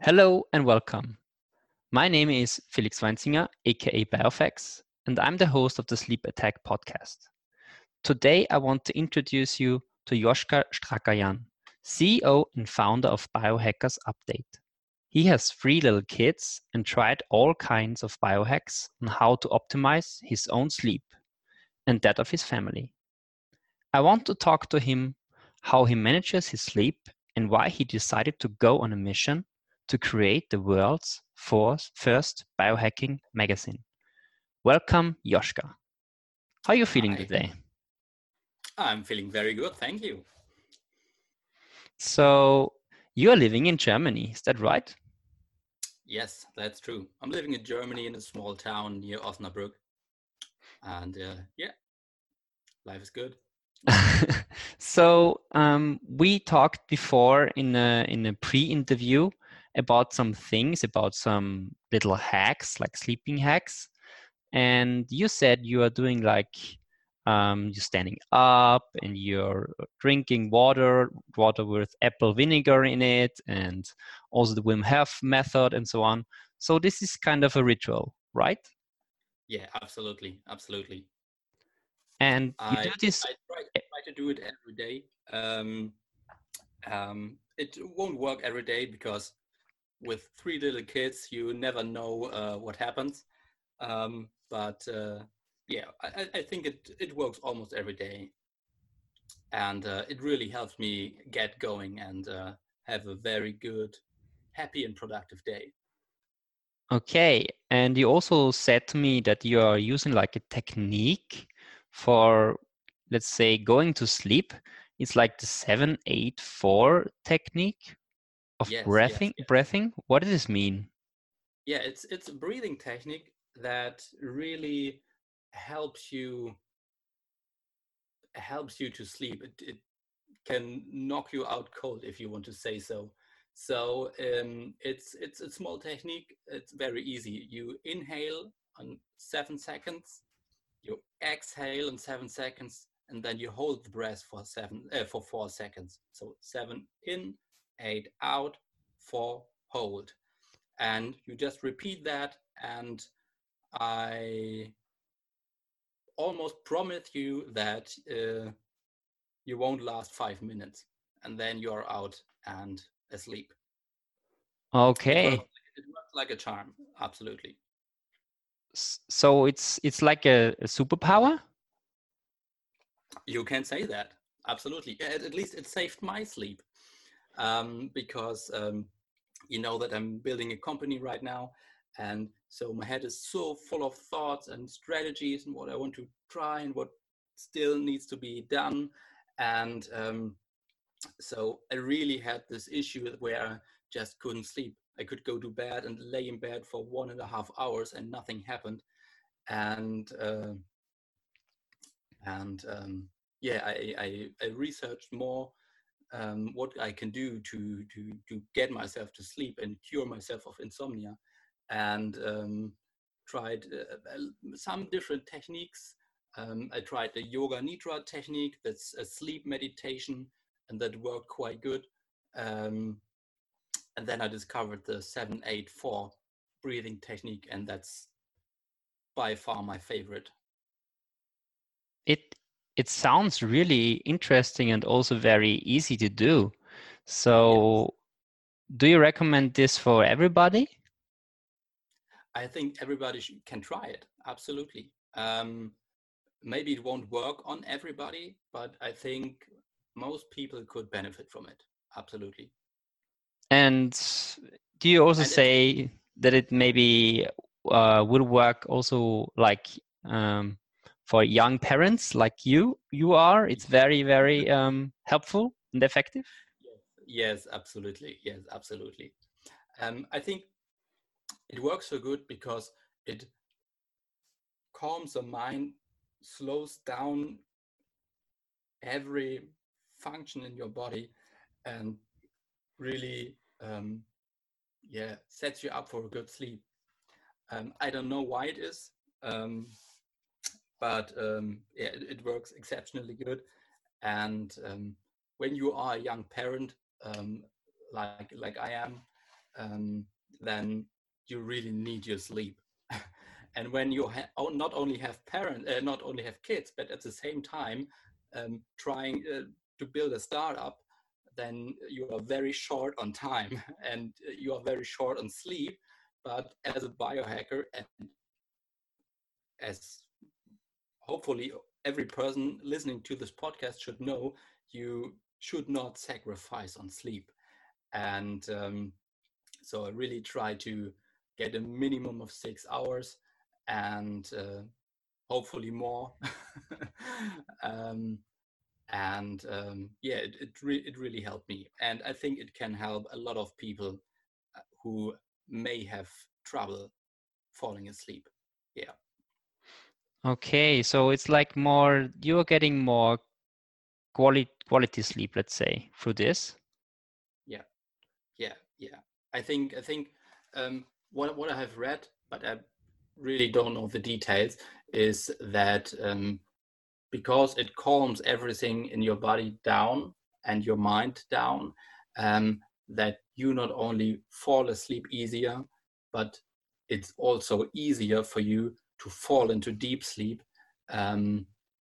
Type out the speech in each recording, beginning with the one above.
Hello and welcome. My name is Felix Weinzinger, aka Biofex, and I'm the host of the Sleep Attack podcast. Today, I want to introduce you to Joschka Strakajan, CEO and founder of Biohackers Update. He has three little kids and tried all kinds of biohacks on how to optimize his own sleep and that of his family. I want to talk to him how he manages his sleep and why he decided to go on a mission to create the world's first biohacking magazine. Welcome, Joschka. How are you feeling Hi. today? I'm feeling very good, thank you. So, you are living in Germany, is that right? Yes, that's true. I'm living in Germany in a small town near Osnabrück. And uh, yeah, life is good. so um, we talked before in a in a pre-interview about some things about some little hacks like sleeping hacks and you said you are doing like um, you're standing up and you're drinking water water with apple vinegar in it and also the wim hof method and so on. So this is kind of a ritual right? Yeah absolutely absolutely. And you I, do this I try, try, to do it every day. Um, um, it won't work every day because with three little kids, you never know uh, what happens. Um, but uh, yeah, I, I, think it, it works almost every day. And uh, it really helps me get going and uh, have a very good, happy, and productive day. Okay. And you also said to me that you are using like a technique for, let's say, going to sleep. It's like the 784 technique of yes, breathing yes, yes. breathing? What does this mean? Yeah it's it's a breathing technique that really helps you helps you to sleep. It, it can knock you out cold if you want to say so. So um, it's it's a small technique. It's very easy. You inhale on seven seconds you exhale in seven seconds and then you hold the breath for seven uh, for four seconds. So seven in eight out, four hold. And you just repeat that and I almost promise you that uh, you won't last five minutes and then you're out and asleep. Okay. It works, it works like a charm, absolutely. So it's it's like a, a superpower. You can say that absolutely. At, at least it saved my sleep um, because um, you know that I'm building a company right now. And so my head is so full of thoughts and strategies and what I want to try and what still needs to be done. And um, so I really had this issue where I just couldn't sleep. I could go to bed and lay in bed for one and a half hours and nothing happened. And uh, and um, yeah, I, I, I researched more um, what I can do to to to get myself to sleep and cure myself of insomnia, and um, tried uh, some different techniques. Um, I tried the yoga nidra technique, that's a sleep meditation, and that worked quite good. Um, and then I discovered the seven eight four breathing technique, and that's by far my favorite. It it sounds really interesting and also very easy to do. So, do you recommend this for everybody? I think everybody should, can try it. Absolutely. Um, maybe it won't work on everybody, but I think most people could benefit from it. Absolutely. And do you also and say it, that it maybe uh, will work also like um, for young parents like you you are it's very very um, helpful and effective? Yes absolutely. Yes absolutely. Um, i think it works so good because it calms the mind slows down every function in your body and really um, yeah sets you up for a good sleep. Um, i don't know why it is. Um, but um, yeah, it, it, works exceptionally good. And um, when you are a young parent, um, like like I am, um, then you really need your sleep. and when you ha- not only have parents, uh, not only have kids, but at the same time um, trying uh, to build a startup, then you are very short on time and you are very short on sleep. But as a biohacker and as hopefully every person listening to this podcast should know, you should not sacrifice on sleep. And um, so I really try to get a minimum of six hours and uh, hopefully more. um, and um, yeah, it it, re- it really helped me, and I think it can help a lot of people uh, who may have trouble falling asleep. Yeah. Okay, so it's like more you're getting more quality quality sleep, let's say, through this. Yeah, yeah, yeah. I think I think um, what what I have read, but I really don't know the details, is that um, because it calms everything in your body down and your mind down, um, that you not only fall asleep easier, but it's also easier for you to fall into deep sleep um,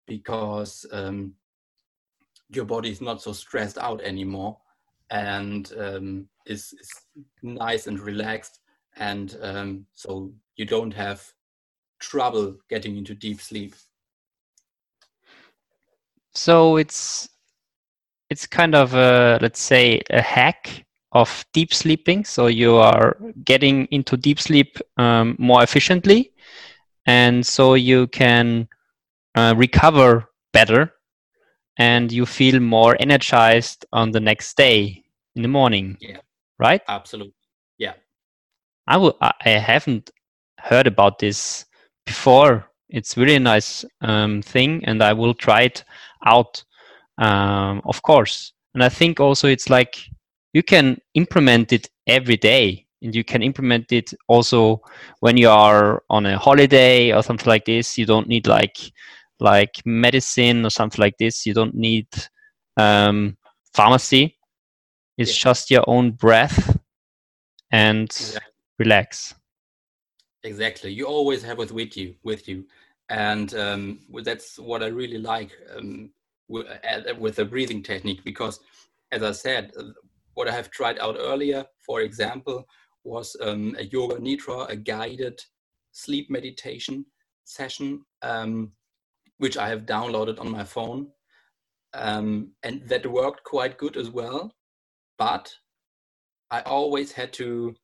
because um, your body is not so stressed out anymore and um, is, is, nice and relaxed and um, so you don't have trouble getting into deep sleep. So it's it's kind of a let's say a hack of deep sleeping. So you are getting into deep sleep um, more efficiently and so you can uh, recover better and you feel more energized on the next day in the morning yeah. right? Absolutely yeah. I will i haven't heard about this before. It's really a nice um, thing and i will try it out um, of course. And i think also it's like you can implement it every day and you can implement it also when you are on a holiday or something like this. You don't need like like medicine or something like this. You don't need um, pharmacy. It's yeah. just your own breath and exactly. relax. Exactly. You always have it with you with you. And um, that's what i really like um, with, uh, with the breathing technique because as i said what i have tried out earlier for example was um, a yoga nidra, a guided sleep meditation session, um, which I have downloaded on my phone. Um, and that worked quite good as well. But I always had to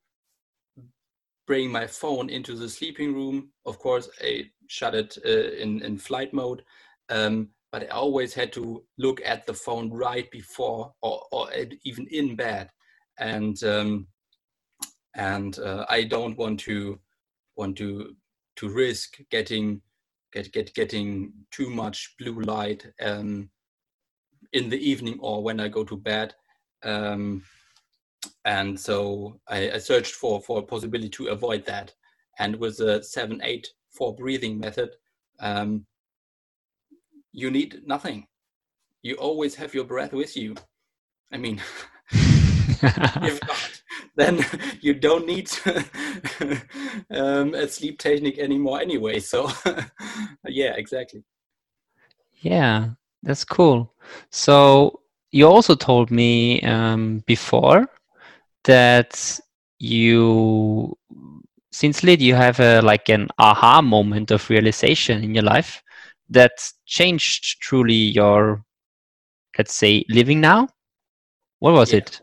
bring my phone into the sleeping room. Of course, I shut it uh, in, in flight mode. Um, but I always had to look at the phone right before or, or even in bed. And um, and uh, I don't want to want to to risk getting get get getting too much blue light um, in the evening or when I go to bed. Um, and so I, I, searched for for a possibility to avoid that. And with the seven eight four breathing method, um, you need nothing. You always have your breath with you. I mean, if not, then you don't need um, a sleep technique anymore anyway. So, yeah, exactly. Yeah, that's cool. So, you also told me um, before that you, since lit, you have a like an aha moment of realization in your life that changed truly your, let's say, living now. What was yeah. it?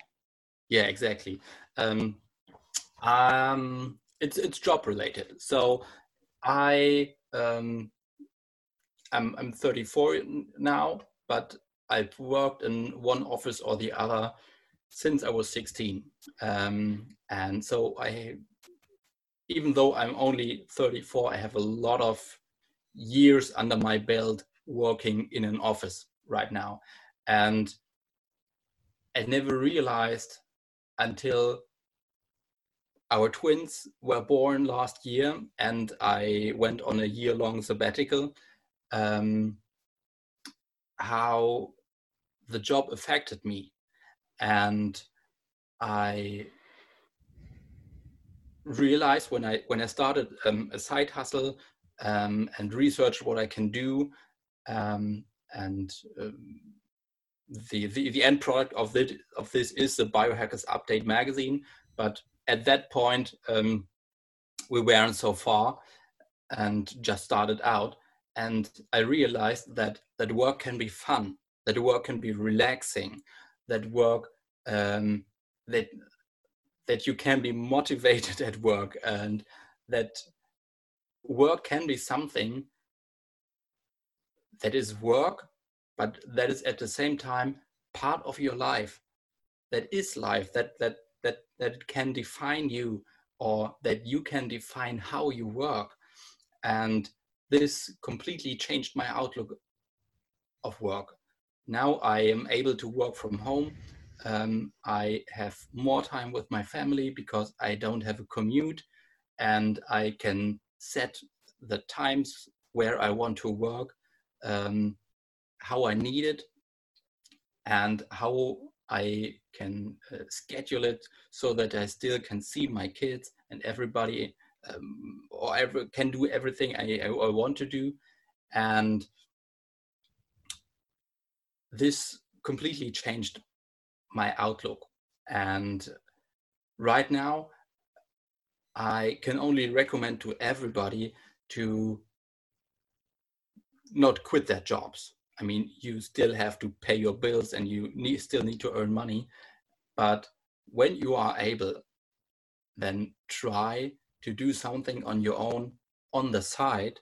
Yeah, exactly. Um, um, it's it's job related. So I um, I'm I'm 34 now, but I've worked in one office or the other since I was 16. Um, and so I, even though I'm only 34, I have a lot of years under my belt working in an office right now. And I never realized until our twins were born last year and I went on a year long sabbatical. Um, how the job affected me. And I realized when I when I started um, a side hustle um, and researched what I can do, um, and um, the, the the end product of of this is the Biohackers Update magazine. But at that point, um, we weren't so far, and just started out. And I realized that that work can be fun, that work can be relaxing, that work um, that that you can be motivated at work and that work can be something that is work but that is at the same time part of your life that is life that that that that can define you or that you can define how you work. And this completely changed my outlook of work. Now i am able to work from home. Um, I have more time with my family because I don't have a commute and I can set the times where I want to work, um, how I need it, and how I can uh, schedule it so that I still can see my kids and everybody, um, or ever can do everything I, I, I want to do. And this completely changed my outlook. And right now, I can only recommend to everybody to not quit their jobs. I mean, you still have to pay your bills and you need, still need to earn money. But when you are able, then try to do something on your own on the side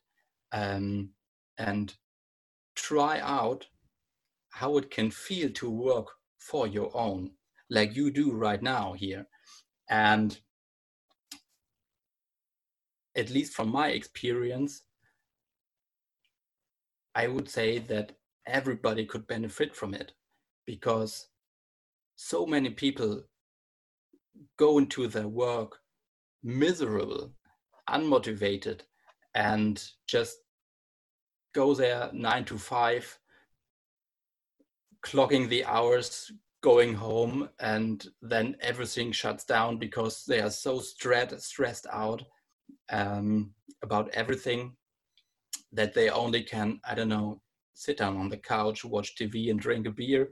um, and try out how it can feel to work for your own, like you do right now here. And at least from my experience, I would say that everybody could benefit from it because so many people go into their work miserable, unmotivated, and just go there nine to five clocking the hours going home and then everything shuts down because they are so stressed stressed out um, about everything that they only can i don't know sit down on the couch watch tv and drink a beer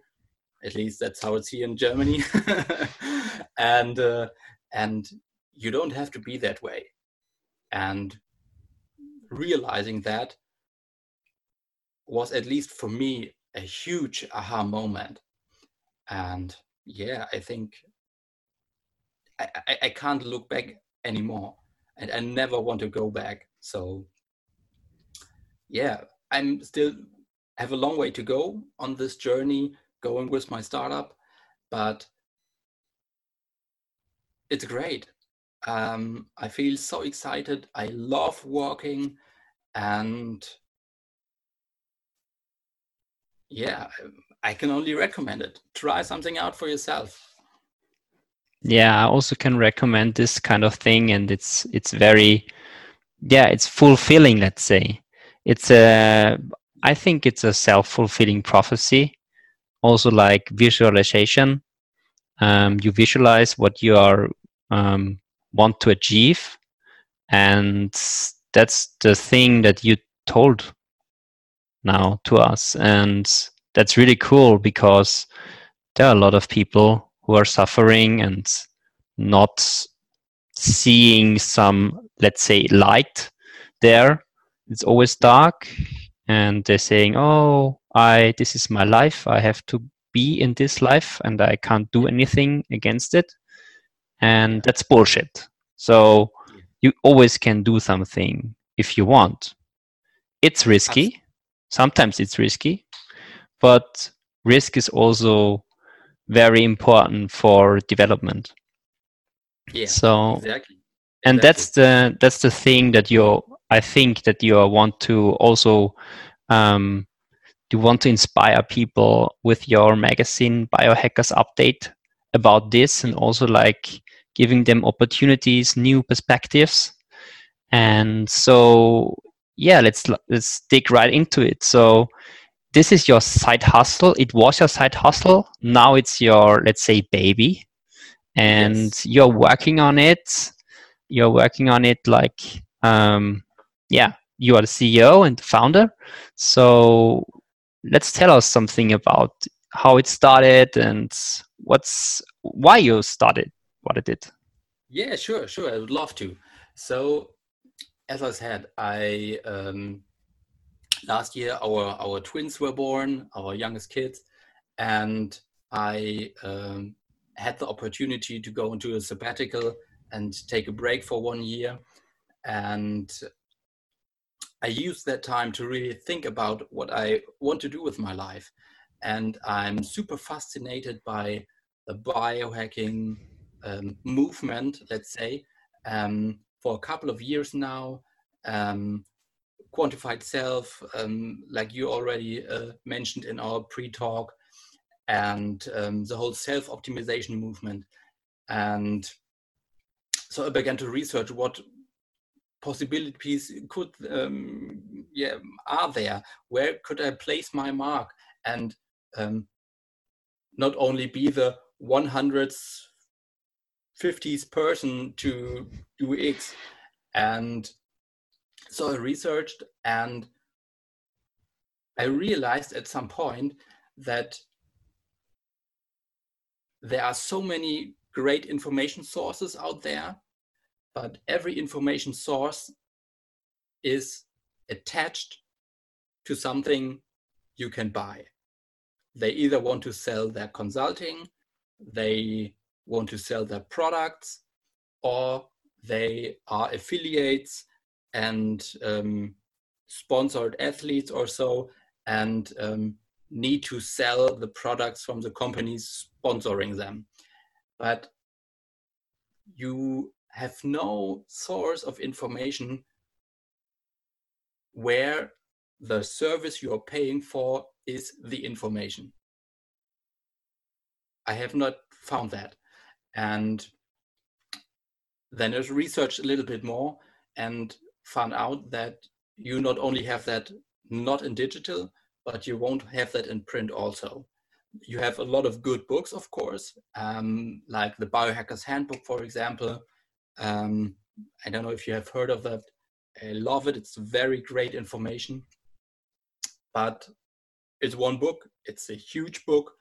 at least that's how it's here in germany and uh, and you don't have to be that way and realizing that was at least for me a huge aha moment. And yeah, I think I, I, I can't look back anymore and I never want to go back. So yeah, I'm still have a long way to go on this journey going with my startup, but it's great. Um, I feel so excited. I love working and yeah, I can only recommend it. Try something out for yourself. Yeah, I also can recommend this kind of thing, and it's it's very, yeah, it's fulfilling. Let's say it's a, I think it's a self fulfilling prophecy. Also, like visualization, um, you visualize what you are um, want to achieve, and that's the thing that you told now to us. And that's really cool because there are a lot of people who are suffering and not seeing some, let's say, light there. It's always dark, and they're saying, "Oh, I this is my life. I have to be in this life, and I can't do anything against it." And that's bullshit. So you always can do something if you want. It's risky, sometimes it's risky, but risk is also very important for development. Yeah. So exactly. And exactly. that's the that's the thing that you I think that you want to also um, you want to inspire people with your magazine biohackers update about this and also like giving them opportunities new perspectives and so yeah, let's let's dig right into it. So this is your side hustle. It was your side hustle. Now it's your let's say baby, and yes. you're working on it. you're working on it like um, yeah you are the ceo and the founder. So let's tell us something about how it started and what's why you started what it did. Yeah sure sure. I would love to. So as i said i um, last year our our twins were born our youngest kids and i um, had the opportunity to go into a sabbatical and take a break for one year. And i used that time to really think about what i want to do with my life and i'm super fascinated by the biohacking um, movement let's say um, for a couple of years now um, quantified self, um, like you already uh, mentioned in our pre-talk, and um, the whole self-optimization movement. And so I began to research what possibilities could um, yeah are there. Where could I place my mark? And um, not only be the 150th person to do X. And so I researched and I realized at some point that there are so many great information sources out there, but every information source is attached to something you can buy. They either want to sell their consulting, they want to sell their products, or they are affiliates and um, sponsored athletes or so and um, need to sell the products from the companies sponsoring them. But you have no source of information where the service you are paying for is the information. I have not found that. And then I researched a little bit more and found out that you not only have that not in digital, but you won't have that in print also. You have a lot of good books, of course, um, like the Biohacker's Handbook, for example. Um, I don't know if you have heard of that. I love it. It's very great information. But it's one book, it's a huge book,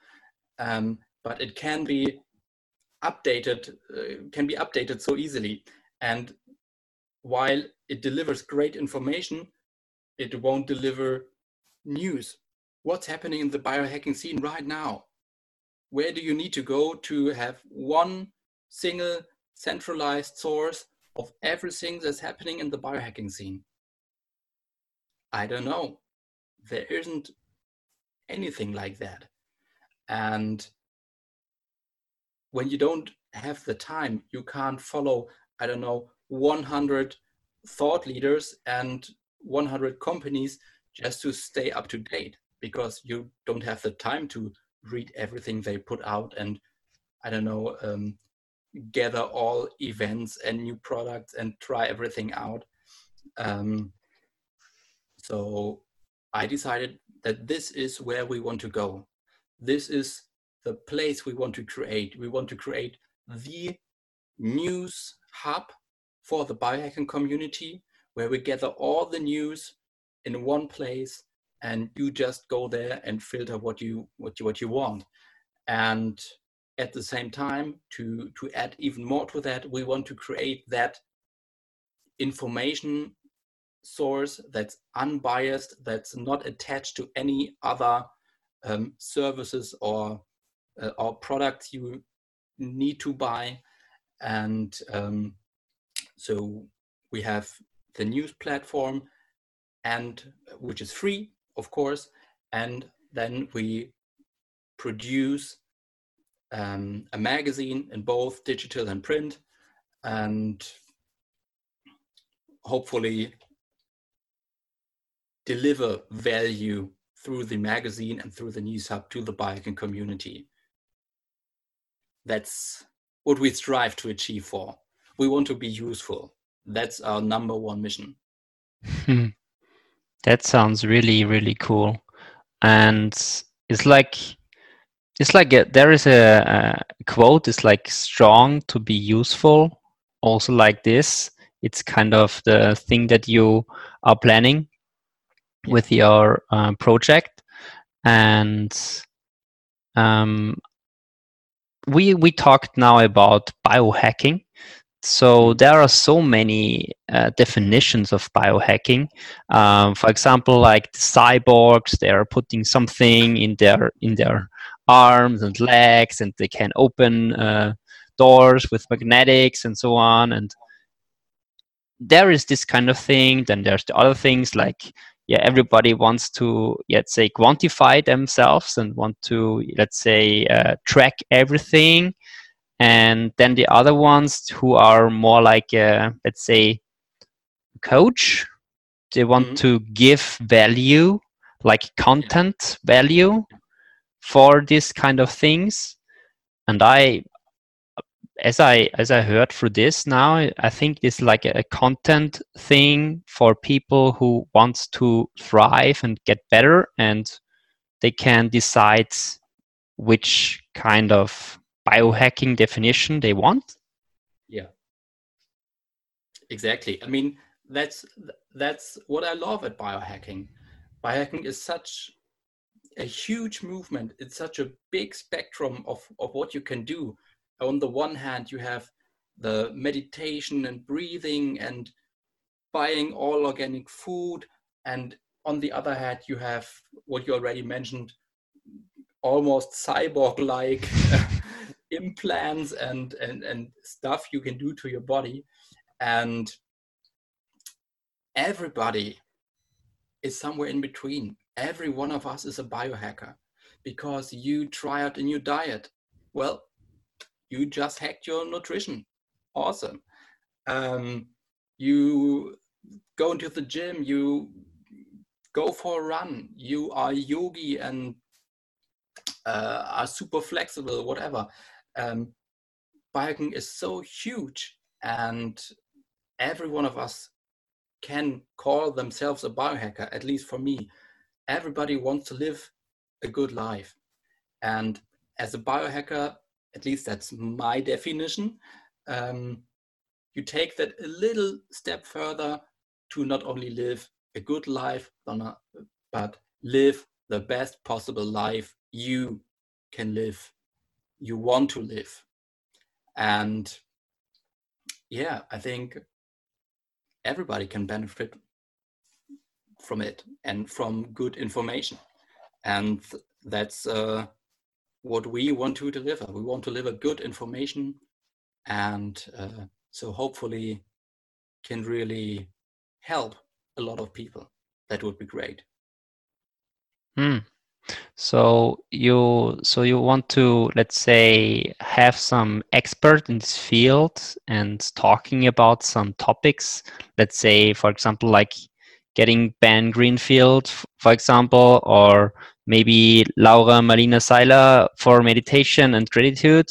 um, but it can be updated, uh, can be updated so easily. And while it delivers great information, it won't deliver news. What's happening in the biohacking scene right now? Where do you need to go to have one single centralized source of everything that's happening in the biohacking scene? I don't know. There isn't anything like that. And when you don't have the time, you can't follow, I don't know, 100 thought leaders and 100 companies just to stay up to date because you don't have the time to read everything they put out and i don't know um, gather all events and new products and try everything out. Um, so i decided that this is where we want to go. This is the place we want to create. We want to create the news hub for the biohacking community where we gather all the news in one place and you just go there and filter what you what you what you want. And at the same time to to add even more to that we want to create that information source that's unbiased that's not attached to any other um, services or uh, or products you need to buy. And um, so we have the news platform and which is free, of course, and then we produce um, a magazine in both digital and print and hopefully deliver value through the magazine and through the news hub to the biking community. That's what we strive to achieve for we want to be useful. That's our number one mission. Hmm. That sounds really, really cool. And it's like, it's like a, there is a, a quote. It's like strong to be useful, also like this. It's kind of the thing that you are planning with your uh, project, and um, we we talked now about biohacking. So there are so many uh, definitions of biohacking. Um, for example, like the cyborgs, they are putting something in their in their arms and legs, and they can open uh, doors with magnetics and so on. And there is this kind of thing. Then there's the other things like yeah, everybody wants to let's say quantify themselves and want to let's say uh, track everything. And then the other ones who are more like a, let's say coach, they want mm-hmm. to give value like content value for this kind of things and i as I as I heard through this now, I think it's like a, content thing for people who wants to thrive and get better, and they can decide which kind of biohacking definition they want. Yeah, exactly. I mean, that's that's what I love at biohacking. Biohacking is such a huge movement. It's such a big spectrum of of what you can do on the one hand, you have the meditation and breathing and buying all organic food. And on the other hand, you have what you already mentioned almost cyborg like implants and, and, and stuff you can do to your body. And everybody is somewhere in between. Every one of us is a biohacker because you try out a new diet. Well, you just hacked your nutrition. Awesome. Um, you go into the gym, you go for a run, you are yogi and uh, are super flexible, whatever. Um, biohacking is so huge, and every one of us can call themselves a biohacker, at least for me. Everybody wants to live a good life. And as a biohacker, at least that's my definition. Um, you take that a little step further to not only live a good life, but live the best possible life you can live, you want to live. And yeah, I think everybody can benefit from it and from good information. And that's uh, what we want to deliver. We want to deliver good information, and uh, so hopefully can really help a lot of people. That would be great. Hmm. So you so you want to let's say have some expert in this field and talking about some topics. Let's say, for example, like getting Ben Greenfield, for example, or maybe Laura Malina Seiler for meditation and gratitude.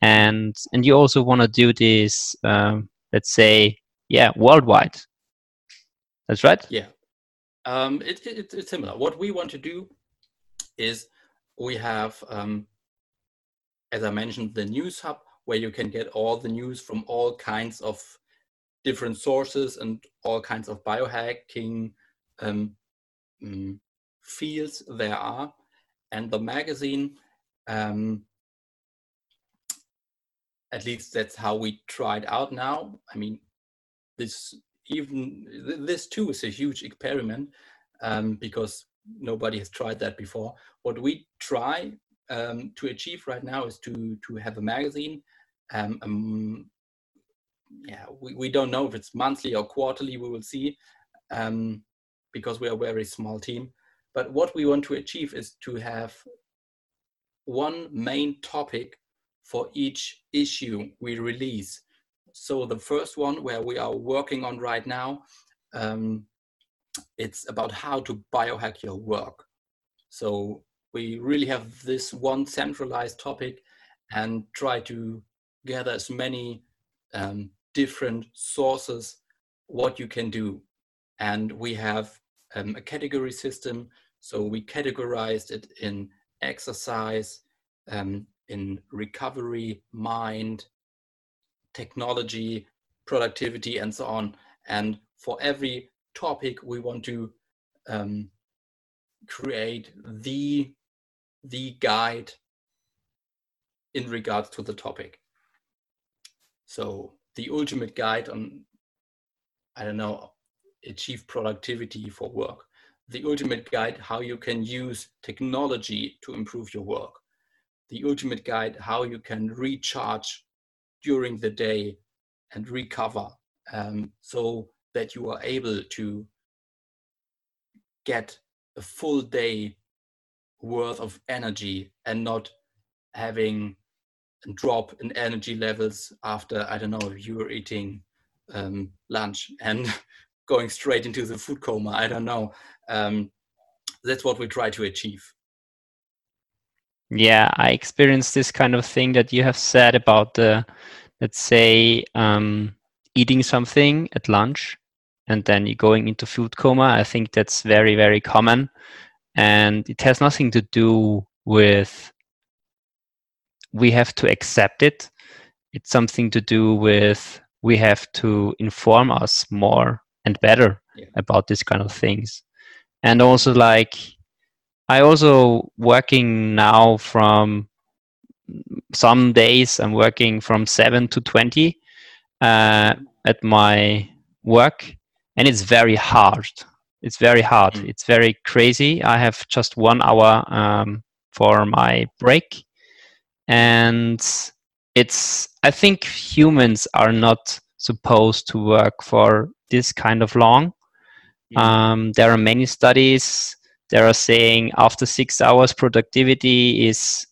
And and you also want to do this, um, let's say, yeah, worldwide. That's right. Yeah, um, it, it, it's similar. What we want to do is we have, um, as I mentioned, the news hub where you can get all the news from all kinds of different sources and all kinds of biohacking um, mm, fields there are. And the magazine, um, at least that's how we tried out now. I mean, this even this too is a huge experiment um, because nobody has tried that before. What we try um, to achieve right now is to to have a magazine. Um, yeah, we, we don't know if it's monthly or quarterly. We will see um, because we are a very small team. But what we want to achieve is to have one main topic for each issue we release. So the first one where we are working on right now, um, it's about how to biohack your work. So we really have this one centralized topic and try to gather as many um, different sources what you can do. And we have um, a category system so we categorized it in exercise, um, in recovery, mind, technology, productivity and so on. And for every topic, we want to um, create the the guide in regards to the topic. So the ultimate guide on, I don't know, achieve productivity for work. The ultimate guide how you can use technology to improve your work. The ultimate guide how you can recharge during the day and recover um, so that you are able to get a full day worth of energy and not having drop in energy levels after i don't know you were eating um, lunch and going straight into the food coma. I don't know. Um, that's what we try to achieve. Yeah i experienced this kind of thing that you have said about the let's say um, eating something at lunch and then you're going into food coma. I think that's very very common. And it has nothing to do with we have to accept it. It's something to do with we have to inform us more and better yeah. about this kind of things. And also like i also working now from some days i'm working from 7 to 20 uh, at my work and it's very hard. It's very hard. Mm. it's very crazy. I have just one hour um, for my break and it's i think humans are not supposed to work for this kind of long mm. um, there are many studies that are saying after six hours productivity is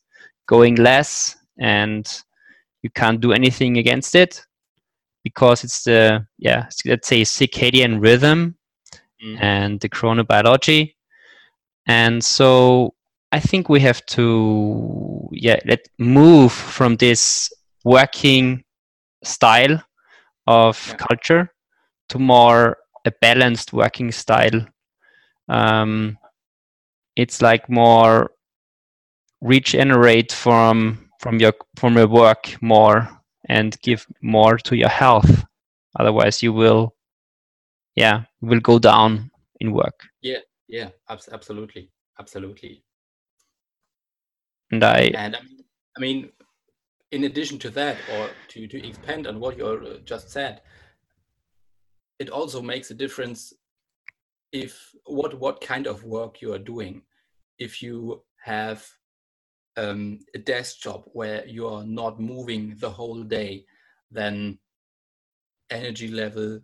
going less and you can't do anything against it because it's the yeah let's say circadian rhythm mm. and the chronobiology and so i think we have to yeah let move from this working style of yeah. culture to more a balanced working style. Um, it's like more regenerate from from your from your work more and give more to your health. Otherwise you will yeah will go down in work. Yeah yeah absolutely absolutely and i and i mean in addition to that or to to expand on what you uh, just said it also makes a difference if what what kind of work you are doing. If you have um, a desk job where you are not moving the whole day, then energy level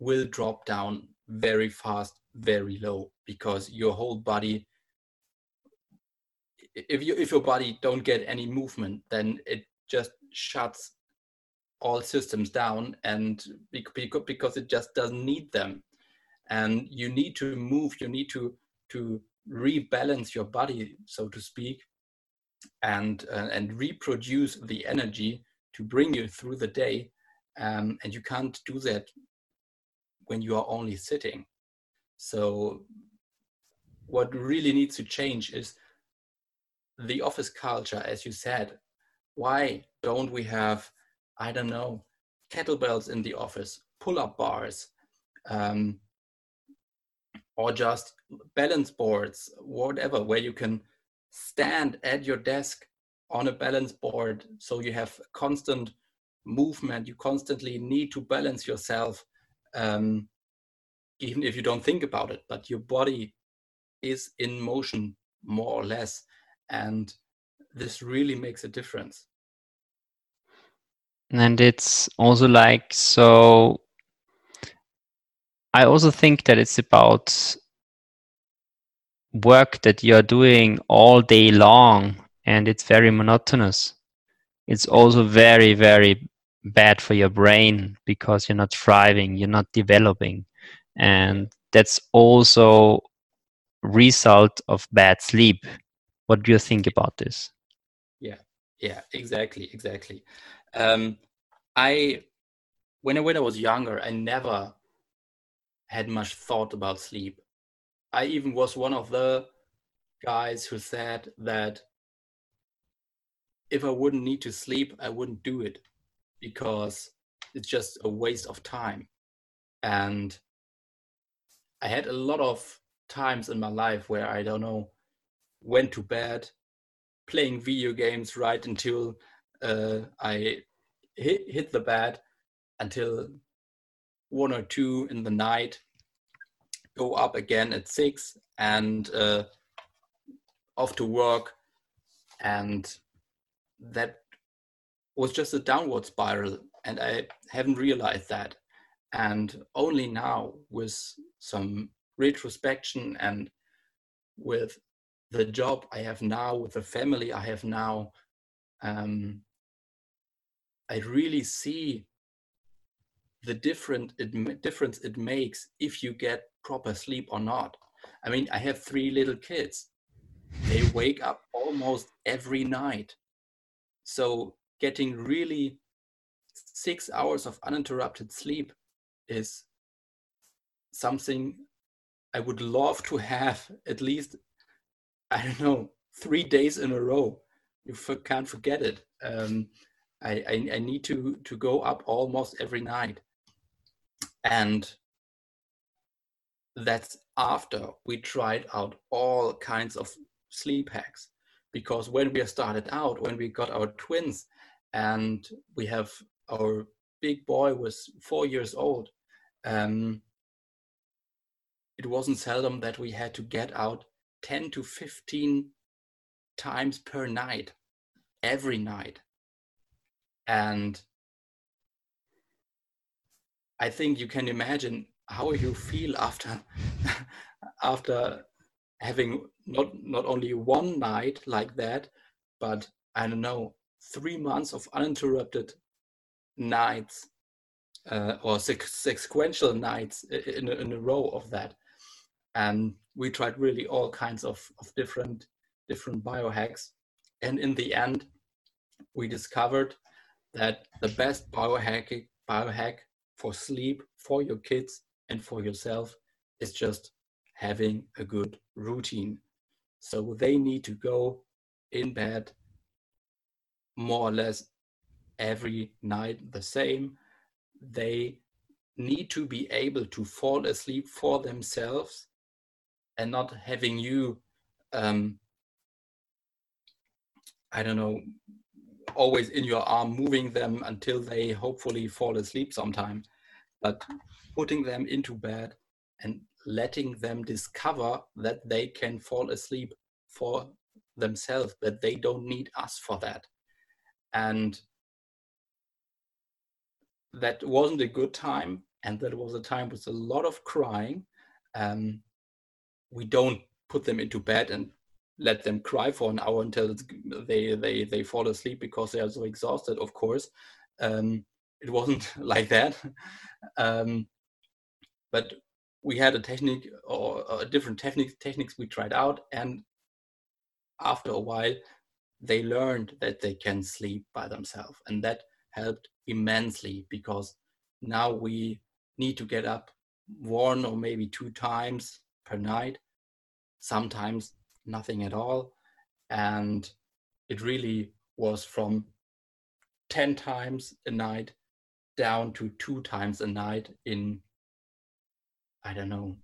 will drop down very fast, very low because your whole body if you if your body don't get any movement then it just shuts all systems down and because it just doesn't need them. And you need to move you need to to rebalance your body so to speak and uh, and reproduce the energy to bring you through the day. Um, and you can't do that when you are only sitting. So what really needs to change is the office culture as you said why don't we have i don't know kettlebells in the office pull-up bars um, or just balance boards whatever where you can stand at your desk on a balance board so you have constant movement you constantly need to balance yourself um, even if you don't think about it but your body is in motion more or less and this really makes a difference. And it's also like so i also think that it's about work that you're doing all day long and it's very monotonous. It's also very very bad for your brain because you're not thriving you're not developing. And that's also result of bad sleep what do you think about this? Yeah. Yeah exactly exactly. Um, i when I, when I was younger i never had much thought about sleep. I even was one of the guys who said that if I wouldn't need to sleep, I wouldn't do it because it's just a waste of time. And I had a lot of times in my life where I don't know, went to bed, playing video games right until uh, I hit, hit the bed until one or two in the night, go up again at six and uh, off to work. And that was just a downward spiral. And I haven't realized that. And only now, with some retrospection and with the job I have now, with the family I have now, um, I really see the different it, difference it makes if you get proper sleep or not. I mean, I have three little kids. They wake up almost every night. So getting really six hours of uninterrupted sleep is something I would love to have at least, I don't know, three days in a row. You can't forget it. Um, I, I, I need to, to go up almost every night. And that's after we tried out all kinds of sleep hacks. Because when we started out, when we got our twins, and we have our big boy was four years old, um, it wasn't seldom that we had to get out 10 to 15 times per night, every night. And I think you can imagine how you feel after after having not not only one night like that, but I don't know, three months of uninterrupted nights uh, or sequential nights in in a row of that. And we tried really all kinds of, of different different biohacks. And in the end, we discovered that the best biohack biohack for sleep for your kids and for yourself is just having a good routine. So they need to go in bed more or less every night the same. They need to be able to fall asleep for themselves and not having you, um, I don't know, always in your arm, moving them until they hopefully fall asleep sometime, but putting them into bed and letting them discover that they can fall asleep for themselves, that they don't need us for that. And that wasn't a good time. And that was a time with a lot of crying. Um, we don't put them into bed and let them cry for an hour until they they they fall asleep because they are so exhausted. Of course, um, it wasn't like that. Um, but we had a technique or, or different techniques techniques we tried out, and after a while, they learned that they can sleep by themselves, and that helped immensely because now we need to get up one or maybe two times per night, sometimes nothing at all. And it really was from 10 times a night down to two times a night in, I don't know,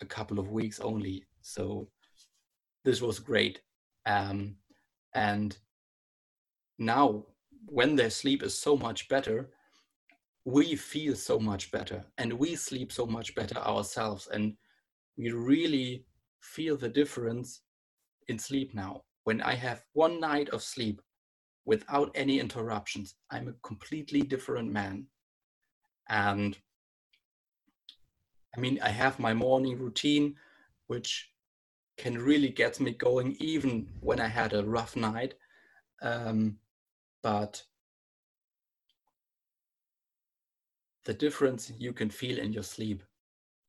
a couple of weeks only. So this was great. Um, and now, when their sleep is so much better, we feel so much better and we sleep so much better ourselves. And we really feel the difference in sleep now. When I have one night of sleep without any interruptions, I'm a completely different man. And I mean, I have my morning routine, which can really get me going even when I had a rough night. Um, but the difference you can feel in your sleep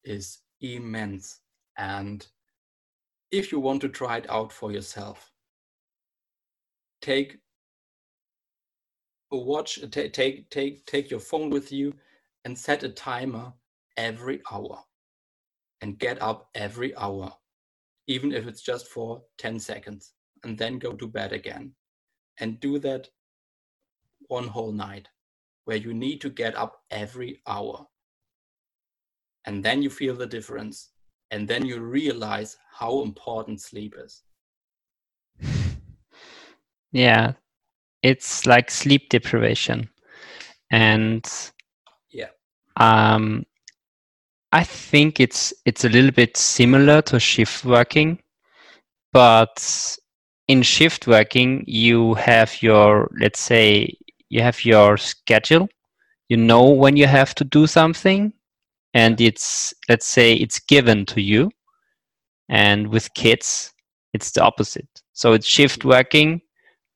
is immense. And if you want to try it out for yourself, take a watch, take take take take your phone with you, and set a timer every hour, and get up every hour, even if it's just for 10 seconds, and then go to bed again, and do that one whole night. where you need to get up every hour. And then you feel the difference. And then you realize how important sleep is. Yeah, it's like sleep deprivation. And yeah. Um, I think it's it's a little bit similar to shift working, but in shift working you have your let's say you have your schedule. You know when you have to do something, and it's let's say it's given to you. And with kids, it's the opposite. So it's shift working,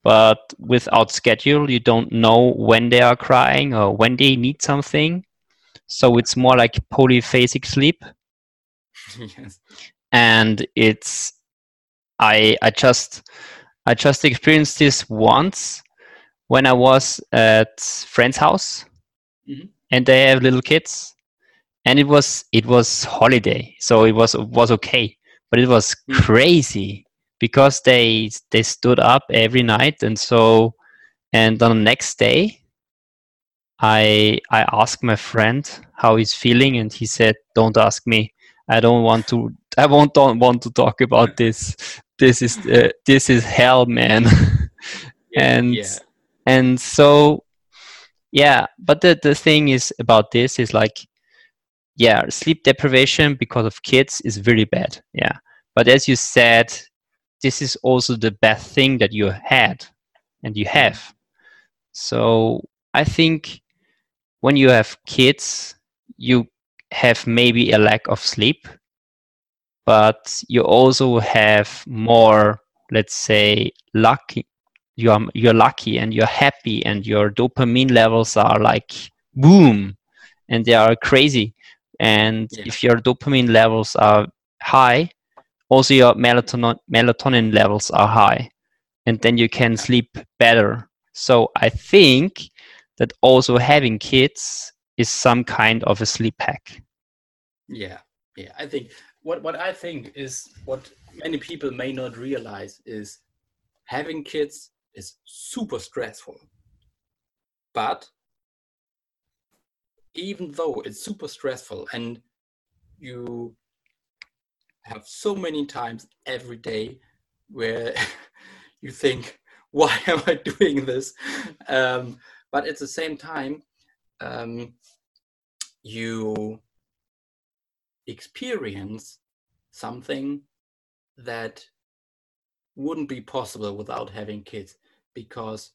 but without schedule, you don't know when they are crying or when they need something so it's more like polyphasic sleep yes. and it's i i just i just experienced this once when i was at friend's house mm-hmm. and they have little kids and it was it was holiday so it was was okay but it was mm-hmm. crazy because they they stood up every night and so and on the next day I I asked my friend how he's feeling, and he said, "Don't ask me. I don't want to. I won't don't want to talk about this. This is uh, this is hell, man." yeah, and yeah. and so yeah, but the the thing is about this is like yeah, sleep deprivation because of kids is very bad. Yeah, but as you said, this is also the best thing that you had and you have. So I think when you have kids, you have maybe a lack of sleep, but you also have more, let's say, lucky. You are you're lucky and you're happy, and your dopamine levels are like boom, and they are crazy. And yeah. if your dopamine levels are high, also your melatonin melatonin levels are high, and then you can sleep better. So I think that also having kids is some kind of a sleep hack. Yeah, yeah. I think what what I think is what many people may not realize is having kids is super stressful. But even though it's super stressful and you have so many times every day where you think, why am I doing this? Um, but at the same time um, you experience something that wouldn't be possible without having kids because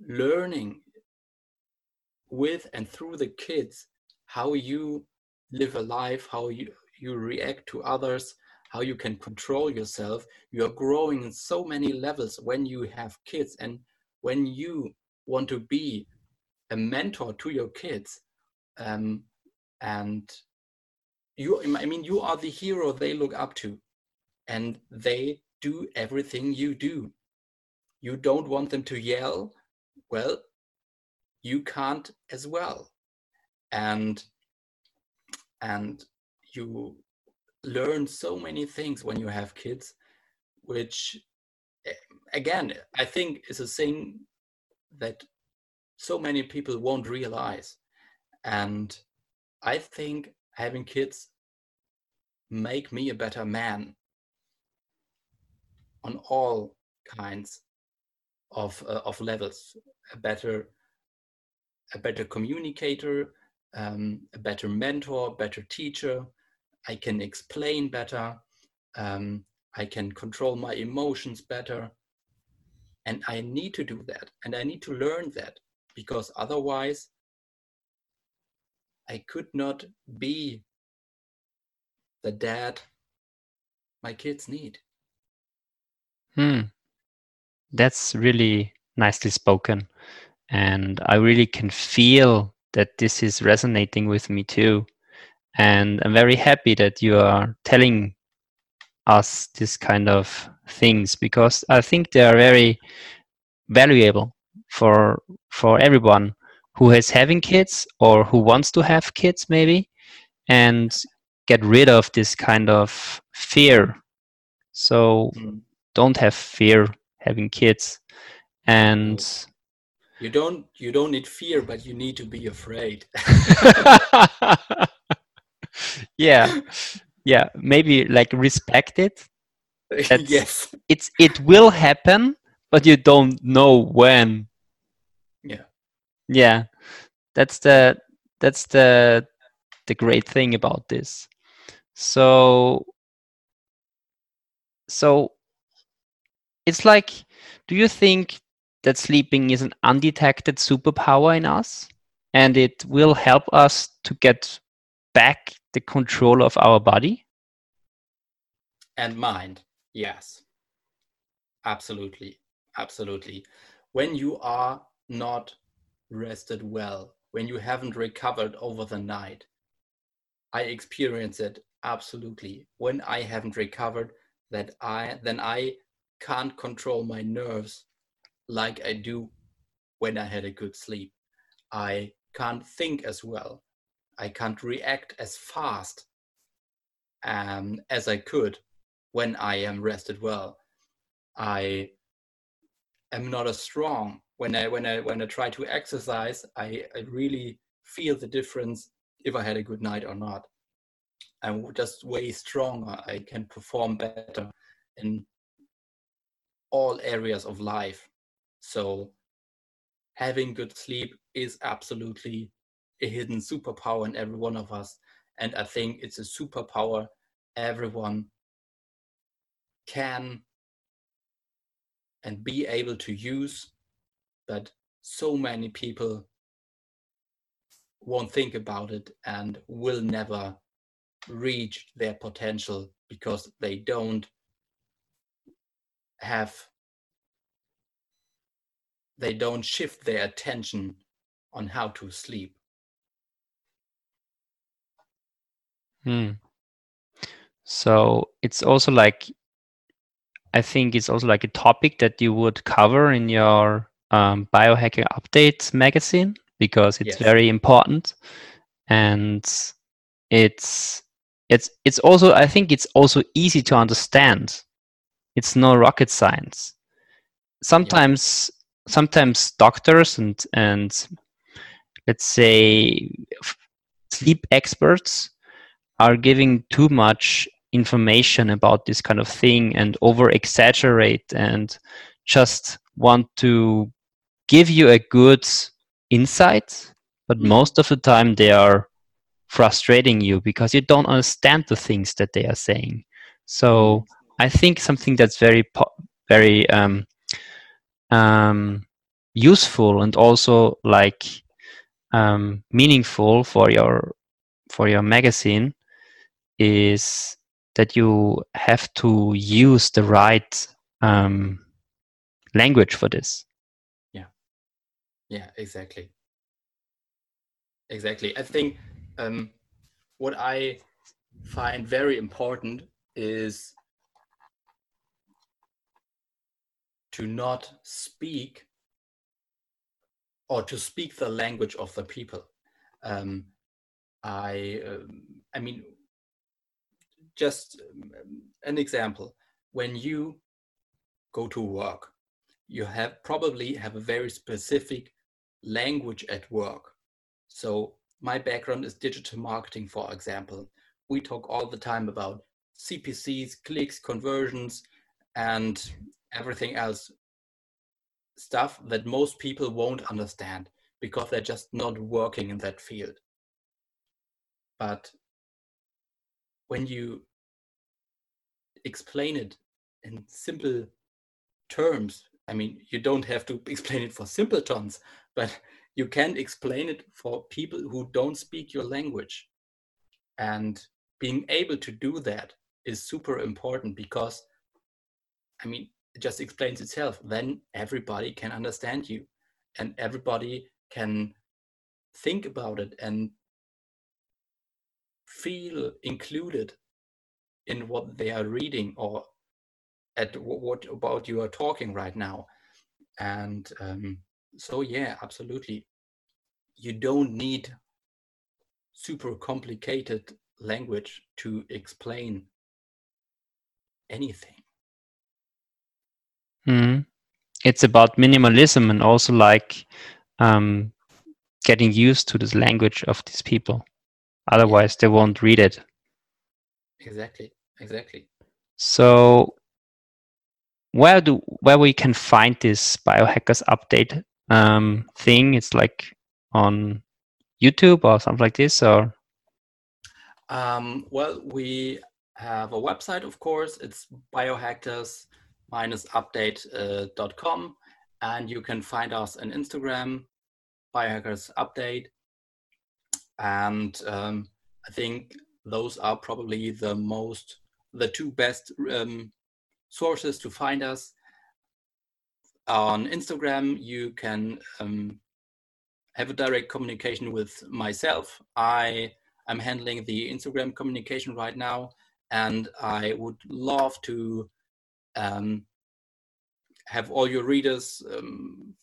learning with and through the kids how you live a life how you you react to others how you can control yourself. You are growing in so many levels when you have kids and when you want to be a mentor to your kids um, and you i mean you are the hero they look up to and they do everything you do. You don't want them to yell well you can't as well and and you learn so many things when you have kids which eh, again i think is a thing that so many people won't realize. And I think having kids make me a better man on all kinds of uh, of levels a better a better communicator um, a better mentor better teacher i can explain better um, i can control my emotions better and I need to do that. And I need to learn that because otherwise I could not be the dad my kids need. Hmm. That's really nicely spoken. And I really can feel that this is resonating with me too. And I'm very happy that you are telling us this kind of things because I think they are very valuable for for everyone who is having kids or who wants to have kids maybe and get rid of this kind of fear so mm. don't have fear having kids and you don't you don't need fear but you need to be afraid. Yeah. Yeah maybe like respect it. That's- yes. it's it will happen but you don't know when. Yeah. yeah. That's the that's the the great thing about this. So so it's like do you think that sleeping is an undetected superpower in us and it will help us to get back the control of our body. And mind yes. Absolutely absolutely. When you are not rested well when you haven't recovered over the night i experience it absolutely. When i haven't recovered that i then i can't control my nerves like i do when i had a good sleep i can't think as well i can't react as fast um, as i could when I am rested well. I am not as strong when I when I when I try to exercise. I, I really feel the difference if I had a good night or not. I'm just way stronger. I can perform better in all areas of life. So having good sleep is absolutely a hidden superpower in every one of us. And I think it's a superpower everyone can and be able to use, but so many people won't think about it and will never reach their potential because they don't have they don't shift their attention on how to sleep Hmm. So it's also like, I think it's also like a topic that you would cover in your um, biohacking update magazine because it's Yes. very important, and it's it's it's also I think it's also easy to understand. It's no rocket science. Sometimes sometimes doctors and and let's say sleep experts are giving too much information about this kind of thing and over exaggerate and just want to give you a good insight but Mhm. most of the time they are frustrating you because you don't understand the things that they are saying so i think something that's very po- very um, um, useful and also like um, meaningful for your for your magazine is that you have to use the right um, language for this. Yeah, Yeah. exactly. Exactly. I think um, what I find very important is to not speak or to speak the language of the people. Um, I, um, I mean, just um, an example. When you go to work, you have probably have a very specific language at work. So my background is digital marketing, for example. We talk all the time about CPCs, clicks, conversions, and everything else stuff that most people won't understand because they're just not working in that field. But when you explain it in simple terms, I mean, you don't have to explain it for simpletons, but you can explain it for people who don't speak your language. And being able to do that is super important because, I mean, just explains itself. Then everybody can understand you and everybody can think about it and feel included in what they are reading or at wh- what about you are talking right now and um, so yeah absolutely you don't need super complicated language to explain anything Mhm. It's about minimalism and also like um, getting used to this language of these people. Otherwise, they won't read it. Exactly. Exactly. So, where do where we can find this biohackers update um, thing? It's like on YouTube or something like this, or um, well, we have a website, of course. It's biohackers-update.com, uh, and you can find us on Instagram, biohackers update, and um, I think those are probably the most, the two best um, sources to find us. On Instagram, you can um, have a direct communication with myself. I am handling the Instagram communication right now, and I would love to um, have all your readers, um,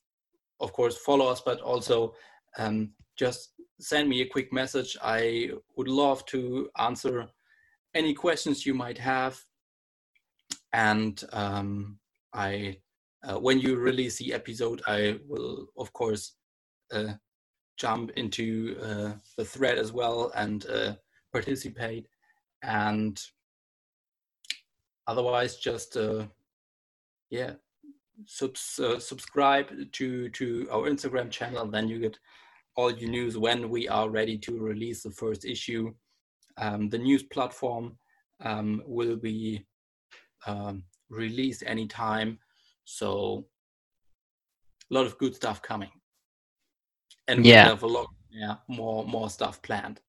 of course, follow us, but also um, just send me a quick message. I would love to answer any questions you might have. And um, I, uh, when you release the episode, I will, of course, uh, jump into uh, the thread as well and uh, participate. And otherwise, just uh, yeah, subs, uh, subscribe to to our Instagram channel. Then you get all your news when we are ready to release the first issue. Um, the news platform um, will be um, released anytime. So a lot of good stuff coming. And yeah. we have a lot yeah, more more stuff planned.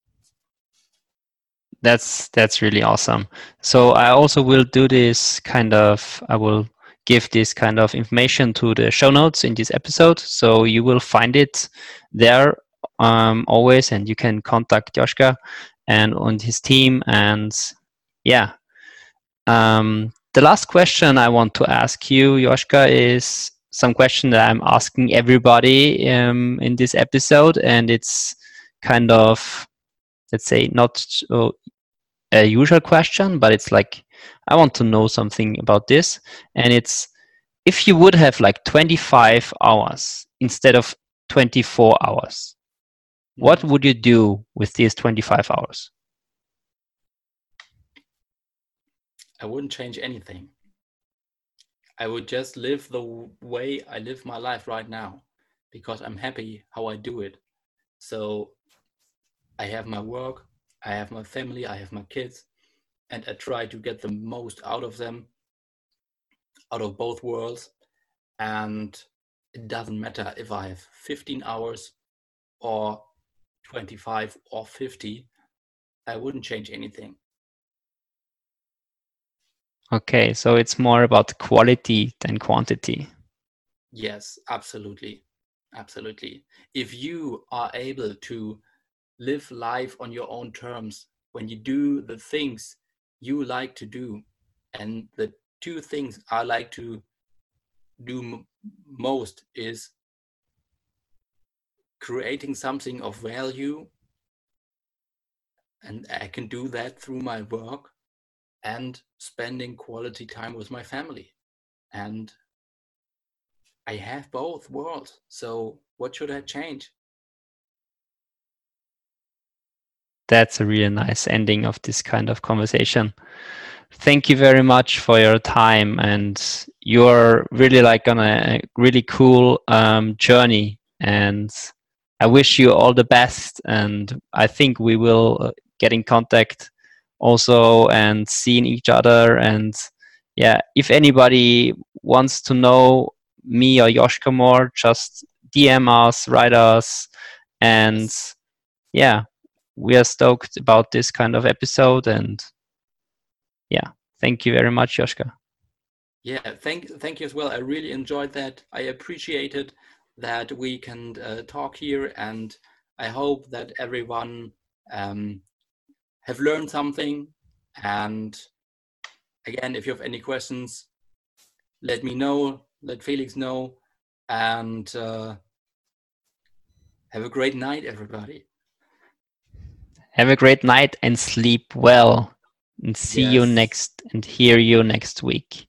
That's that's really awesome. So I also will do this kind of I will give this kind of information to the show notes in this episode. So you will find it there um, always, and you can contact Joshka and on his team. And yeah, um, the last question I want to ask you, Joshka, is some question that I'm asking everybody um, in this episode, and it's kind of let's say not uh, a usual question, but it's like I want to know something about this. And it's if you would have like 25 hours instead of 24 hours, what would you do with these 25 hours? I wouldn't change anything. I would just live the way I live my life right now because I'm happy how I do it. So I have my work, I have my family, I have my kids, and I try to get the most out of them, out of both worlds. And it doesn't matter if I have 15 hours or 25 or 50, I wouldn't change anything. Okay, so it's more about quality than quantity. Yes, absolutely. Absolutely. If you are able to live life on your own terms, when you do the things you like to do and the two things i like to do m- most is creating something of value. And i can do that through my work and spending quality time with my family. And i have both worlds. So what should i change that's a really nice ending of this kind of conversation. Thank you very much for your time, and you're really like on a really cool um, journey. And I wish you all the best. And I think we will uh, get in contact also and seeing each other. And yeah, if anybody wants to know me or Joshka more, just DM us, write us, and yeah, we are stoked about this kind of episode and yeah thank you very much Joshka. Yeah thank thank you as well. I really enjoyed that. I appreciated that we can uh, talk here and i hope that everyone um, have learned something. And again if you have any questions let me know let felix know. And uh, have a great night everybody have a great night and sleep well. And see yes. you next and hear you next week.